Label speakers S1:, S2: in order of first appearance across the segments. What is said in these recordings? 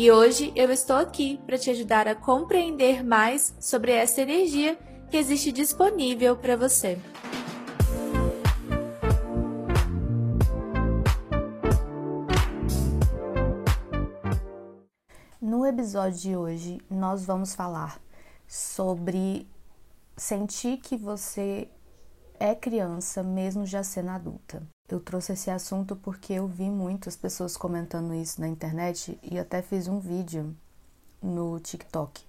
S1: E hoje eu estou aqui para te ajudar a compreender mais sobre essa energia que existe disponível para você.
S2: No episódio de hoje, nós vamos falar sobre sentir que você é criança mesmo já sendo adulta. Eu trouxe esse assunto porque eu vi muitas pessoas comentando isso na internet e até fiz um vídeo no TikTok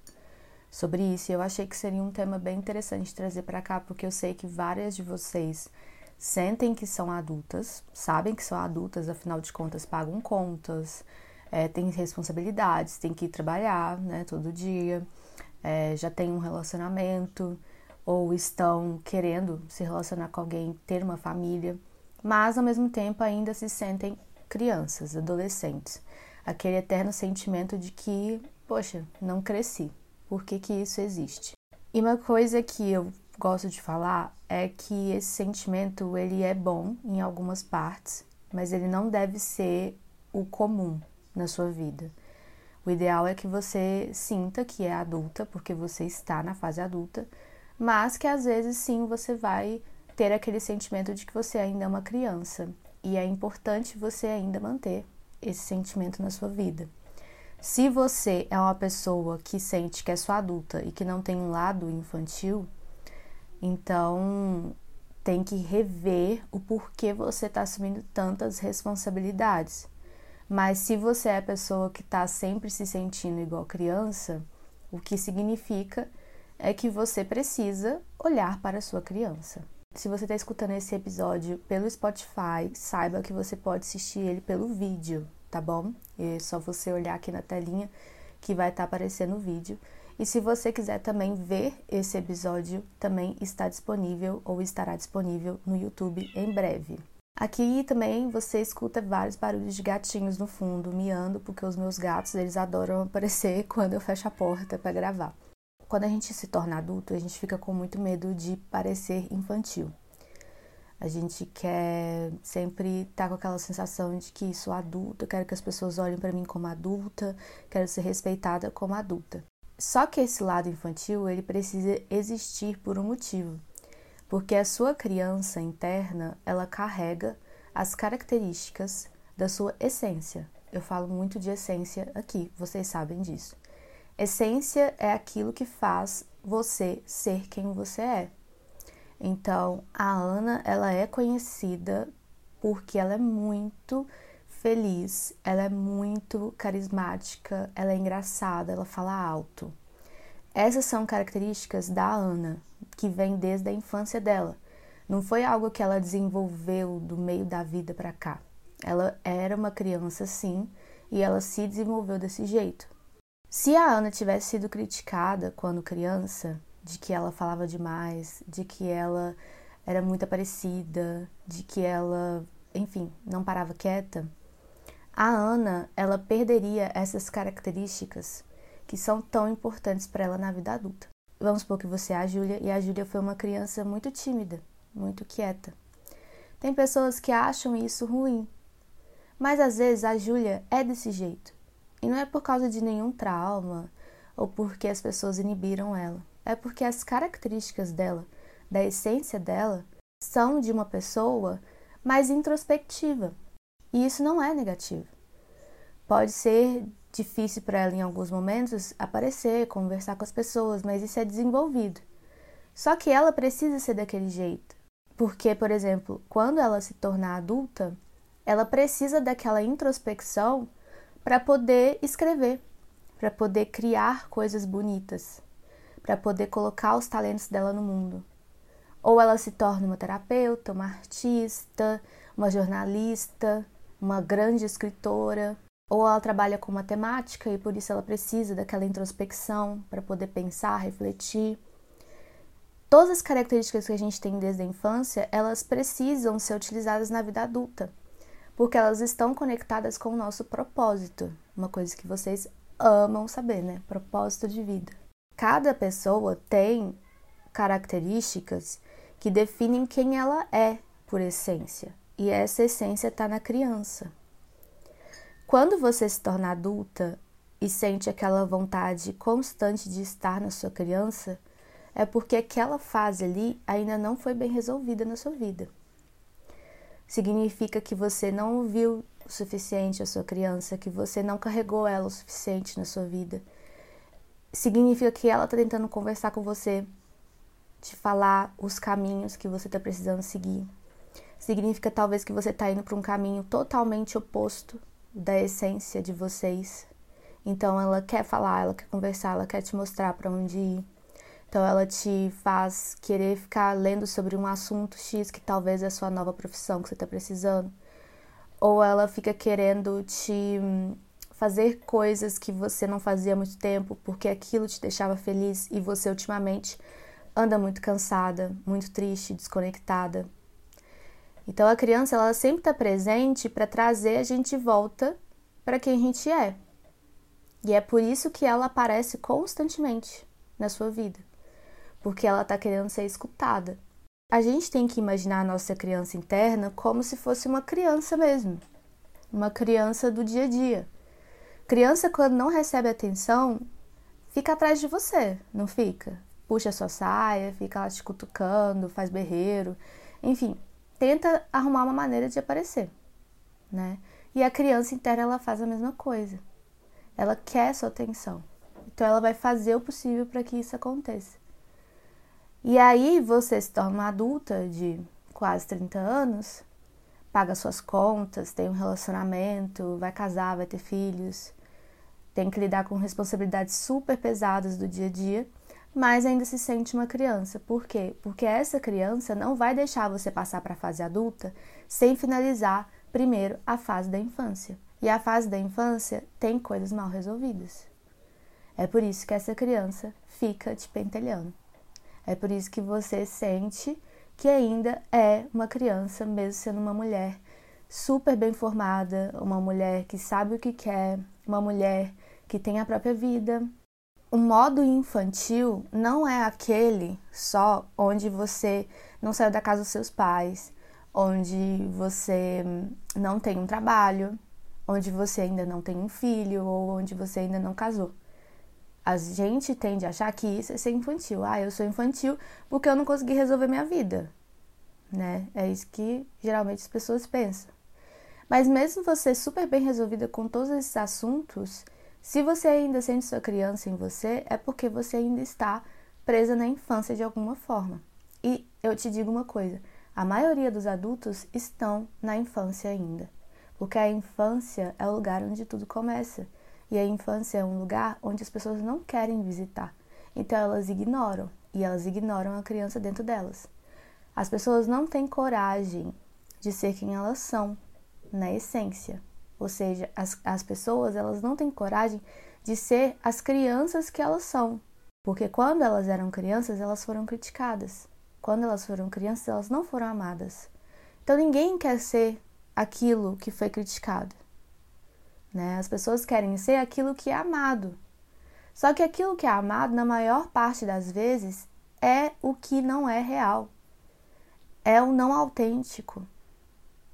S2: sobre isso. E eu achei que seria um tema bem interessante trazer para cá, porque eu sei que várias de vocês sentem que são adultas, sabem que são adultas, afinal de contas pagam contas, é, têm responsabilidades, têm que ir trabalhar, né, todo dia, é, já tem um relacionamento ou estão querendo se relacionar com alguém, ter uma família mas ao mesmo tempo ainda se sentem crianças, adolescentes. Aquele eterno sentimento de que, poxa, não cresci. Por que, que isso existe? E uma coisa que eu gosto de falar é que esse sentimento ele é bom em algumas partes, mas ele não deve ser o comum na sua vida. O ideal é que você sinta que é adulta, porque você está na fase adulta, mas que às vezes sim você vai ter aquele sentimento de que você ainda é uma criança. E é importante você ainda manter esse sentimento na sua vida. Se você é uma pessoa que sente que é só adulta e que não tem um lado infantil, então tem que rever o porquê você está assumindo tantas responsabilidades. Mas se você é a pessoa que está sempre se sentindo igual criança, o que significa é que você precisa olhar para a sua criança. Se você está escutando esse episódio pelo Spotify, saiba que você pode assistir ele pelo vídeo, tá bom? É só você olhar aqui na telinha que vai estar tá aparecendo o vídeo. E se você quiser também ver esse episódio, também está disponível ou estará disponível no YouTube em breve. Aqui também você escuta vários barulhos de gatinhos no fundo, miando, porque os meus gatos, eles adoram aparecer quando eu fecho a porta para gravar quando a gente se torna adulto, a gente fica com muito medo de parecer infantil. A gente quer sempre estar tá com aquela sensação de que sou adulta, quero que as pessoas olhem para mim como adulta, quero ser respeitada como adulta. Só que esse lado infantil, ele precisa existir por um motivo. Porque a sua criança interna, ela carrega as características da sua essência. Eu falo muito de essência aqui, vocês sabem disso. Essência é aquilo que faz você ser quem você é. Então, a Ana, ela é conhecida porque ela é muito feliz, ela é muito carismática, ela é engraçada, ela fala alto. Essas são características da Ana, que vem desde a infância dela. Não foi algo que ela desenvolveu do meio da vida para cá. Ela era uma criança sim, e ela se desenvolveu desse jeito. Se a Ana tivesse sido criticada quando criança, de que ela falava demais, de que ela era muito aparecida, de que ela, enfim, não parava quieta, a Ana, ela perderia essas características que são tão importantes para ela na vida adulta. Vamos supor que você é a Júlia e a Júlia foi uma criança muito tímida, muito quieta. Tem pessoas que acham isso ruim, mas às vezes a Júlia é desse jeito. E não é por causa de nenhum trauma ou porque as pessoas inibiram ela. É porque as características dela, da essência dela, são de uma pessoa mais introspectiva. E isso não é negativo. Pode ser difícil para ela em alguns momentos aparecer, conversar com as pessoas, mas isso é desenvolvido. Só que ela precisa ser daquele jeito. Porque, por exemplo, quando ela se tornar adulta, ela precisa daquela introspecção para poder escrever, para poder criar coisas bonitas, para poder colocar os talentos dela no mundo. Ou ela se torna uma terapeuta, uma artista, uma jornalista, uma grande escritora, ou ela trabalha com matemática e por isso ela precisa daquela introspecção para poder pensar, refletir. Todas as características que a gente tem desde a infância, elas precisam ser utilizadas na vida adulta, porque elas estão conectadas com o nosso propósito, uma coisa que vocês amam saber, né? Propósito de vida. Cada pessoa tem características que definem quem ela é por essência, e essa essência está na criança. Quando você se torna adulta e sente aquela vontade constante de estar na sua criança, é porque aquela fase ali ainda não foi bem resolvida na sua vida. Significa que você não ouviu o suficiente a sua criança, que você não carregou ela o suficiente na sua vida. Significa que ela está tentando conversar com você, te falar os caminhos que você está precisando seguir. Significa talvez que você está indo para um caminho totalmente oposto da essência de vocês. Então ela quer falar, ela quer conversar, ela quer te mostrar para onde ir. Então ela te faz querer ficar lendo sobre um assunto X que talvez é a sua nova profissão que você está precisando. Ou ela fica querendo te fazer coisas que você não fazia há muito tempo porque aquilo te deixava feliz e você ultimamente anda muito cansada, muito triste, desconectada. Então a criança ela sempre está presente para trazer a gente de volta para quem a gente é. E é por isso que ela aparece constantemente na sua vida, porque ela está querendo ser escutada. A gente tem que imaginar a nossa criança interna como se fosse uma criança mesmo, uma criança do dia a dia. Criança, quando não recebe atenção, fica atrás de você, não fica? Puxa sua saia, fica lá te cutucando, faz berreiro, enfim, tenta arrumar uma maneira de aparecer, né? E a criança interna ela faz a mesma coisa. Ela quer sua atenção. Então ela vai fazer o possível para que isso aconteça. E aí você se torna uma adulta de quase 30 anos, paga suas contas, tem um relacionamento, vai casar, vai ter filhos, tem que lidar com responsabilidades super pesadas do dia a dia mas ainda se sente uma criança. Por quê? Porque essa criança não vai deixar você passar para a fase adulta sem finalizar primeiro a fase da infância. E a fase da infância tem coisas mal resolvidas. É por isso que essa criança fica te pentelhando. É por isso que você sente que ainda é uma criança, mesmo sendo uma mulher super bem formada, uma mulher que sabe o que quer, uma mulher que tem a própria vida, o modo infantil não é aquele só onde você não saiu da casa dos seus pais, onde você não tem um trabalho, onde você ainda não tem um filho ou onde você ainda não casou. A gente tende a achar que isso é ser infantil. Ah, eu sou infantil porque eu não consegui resolver minha vida. Né? É isso que geralmente as pessoas pensam. Mas mesmo você super bem resolvida com todos esses assuntos, se você ainda sente sua criança em você, é porque você ainda está presa na infância de alguma forma. E eu te digo uma coisa: a maioria dos adultos estão na infância ainda. Porque a infância é o lugar onde tudo começa. E a infância é um lugar onde as pessoas não querem visitar. Então elas ignoram. E elas ignoram a criança dentro delas. As pessoas não têm coragem de ser quem elas são, na essência. Ou seja, as, as pessoas elas não têm coragem de ser as crianças que elas são. Porque quando elas eram crianças, elas foram criticadas. Quando elas foram crianças, elas não foram amadas. Então ninguém quer ser aquilo que foi criticado. Né? As pessoas querem ser aquilo que é amado. Só que aquilo que é amado, na maior parte das vezes, é o que não é real. É o não autêntico.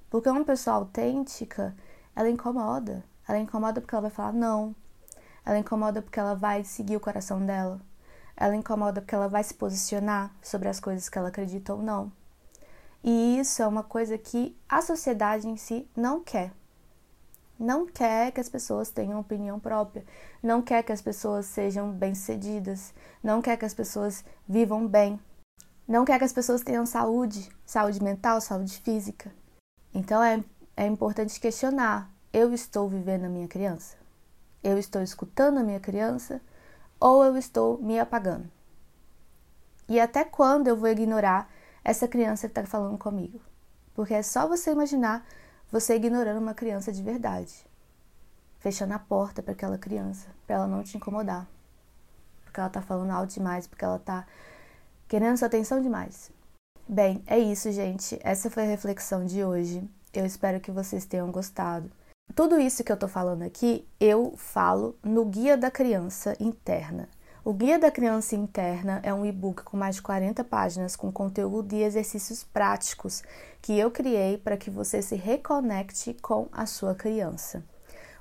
S2: Porque uma pessoa autêntica, ela incomoda. Ela incomoda porque ela vai falar não. Ela incomoda porque ela vai seguir o coração dela. Ela incomoda porque ela vai se posicionar sobre as coisas que ela acredita ou não. E isso é uma coisa que a sociedade em si não quer. Não quer que as pessoas tenham opinião própria, não quer que as pessoas sejam bem-sucedidas, não quer que as pessoas vivam bem. não quer que as pessoas tenham saúde, saúde mental, saúde física. Então é, é importante questionar: eu estou vivendo a minha criança? Eu estou escutando a minha criança? Ou eu estou me apagando? E até quando eu vou ignorar essa criança que está falando comigo? Porque é só você imaginar você ignorando uma criança de verdade, fechando a porta para aquela criança, para ela não te incomodar, porque ela está falando alto demais, porque ela está querendo sua atenção demais. Bem, é isso, gente. Essa foi a reflexão de hoje. Eu espero que vocês tenham gostado. Tudo isso que eu tô falando aqui, eu falo no Guia da Criança Interna. O Guia da Criança Interna é um e-book com mais de 40 páginas com conteúdo e exercícios práticos que eu criei para que você se reconecte com a sua criança.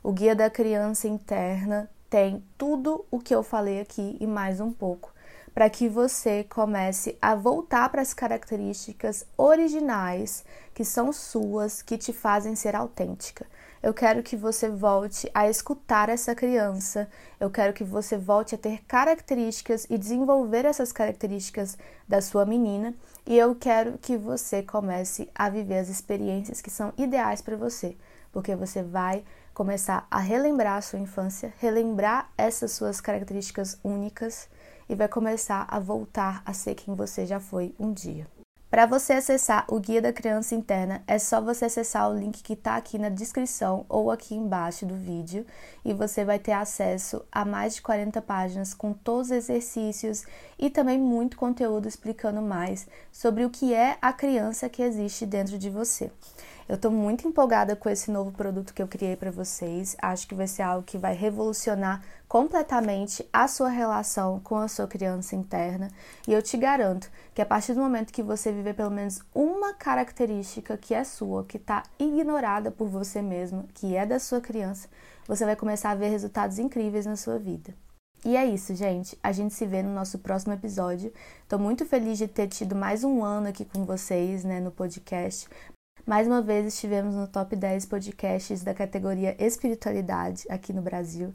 S2: O Guia da Criança Interna tem tudo o que eu falei aqui e mais um pouco para que você comece a voltar para as características originais que são suas, que te fazem ser autêntica. Eu quero que você volte a escutar essa criança, eu quero que você volte a ter características e desenvolver essas características da sua menina, e eu quero que você comece a viver as experiências que são ideais para você, porque você vai começar a relembrar a sua infância, relembrar essas suas características únicas e vai começar a voltar a ser quem você já foi um dia. Para você acessar o Guia da Criança Interna, é só você acessar o link que está aqui na descrição ou aqui embaixo do vídeo e você vai ter acesso a mais de 40 páginas com todos os exercícios e também muito conteúdo explicando mais sobre o que é a criança que existe dentro de você. Eu estou muito empolgada com esse novo produto que eu criei para vocês. Acho que vai ser algo que vai revolucionar completamente a sua relação com a sua criança interna. E eu te garanto que a partir do momento que você viver pelo menos uma característica que é sua, que está ignorada por você mesmo, que é da sua criança, você vai começar a ver resultados incríveis na sua vida. E é isso, gente. A gente se vê no nosso próximo episódio. Estou muito feliz de ter tido mais um ano aqui com vocês, né, no podcast. Mais uma vez estivemos no top 10 podcasts da categoria Espiritualidade aqui no Brasil.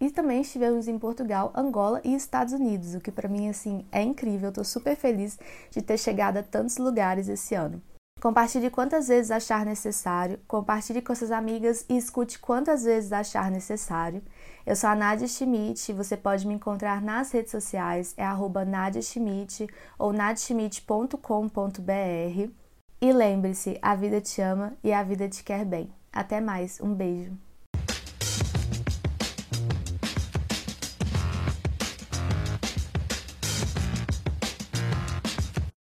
S2: E também estivemos em Portugal, Angola e Estados Unidos, o que para mim assim é incrível. Estou super feliz de ter chegado a tantos lugares esse ano. Compartilhe quantas vezes achar necessário, compartilhe com suas amigas e escute quantas vezes achar necessário. Eu sou a Nadia Schmidt, você pode me encontrar nas redes sociais, é arroba Nadia Schmidt ou nadiaschmidt.com.br. E lembre-se, a vida te ama e a vida te quer bem. Até mais, um beijo.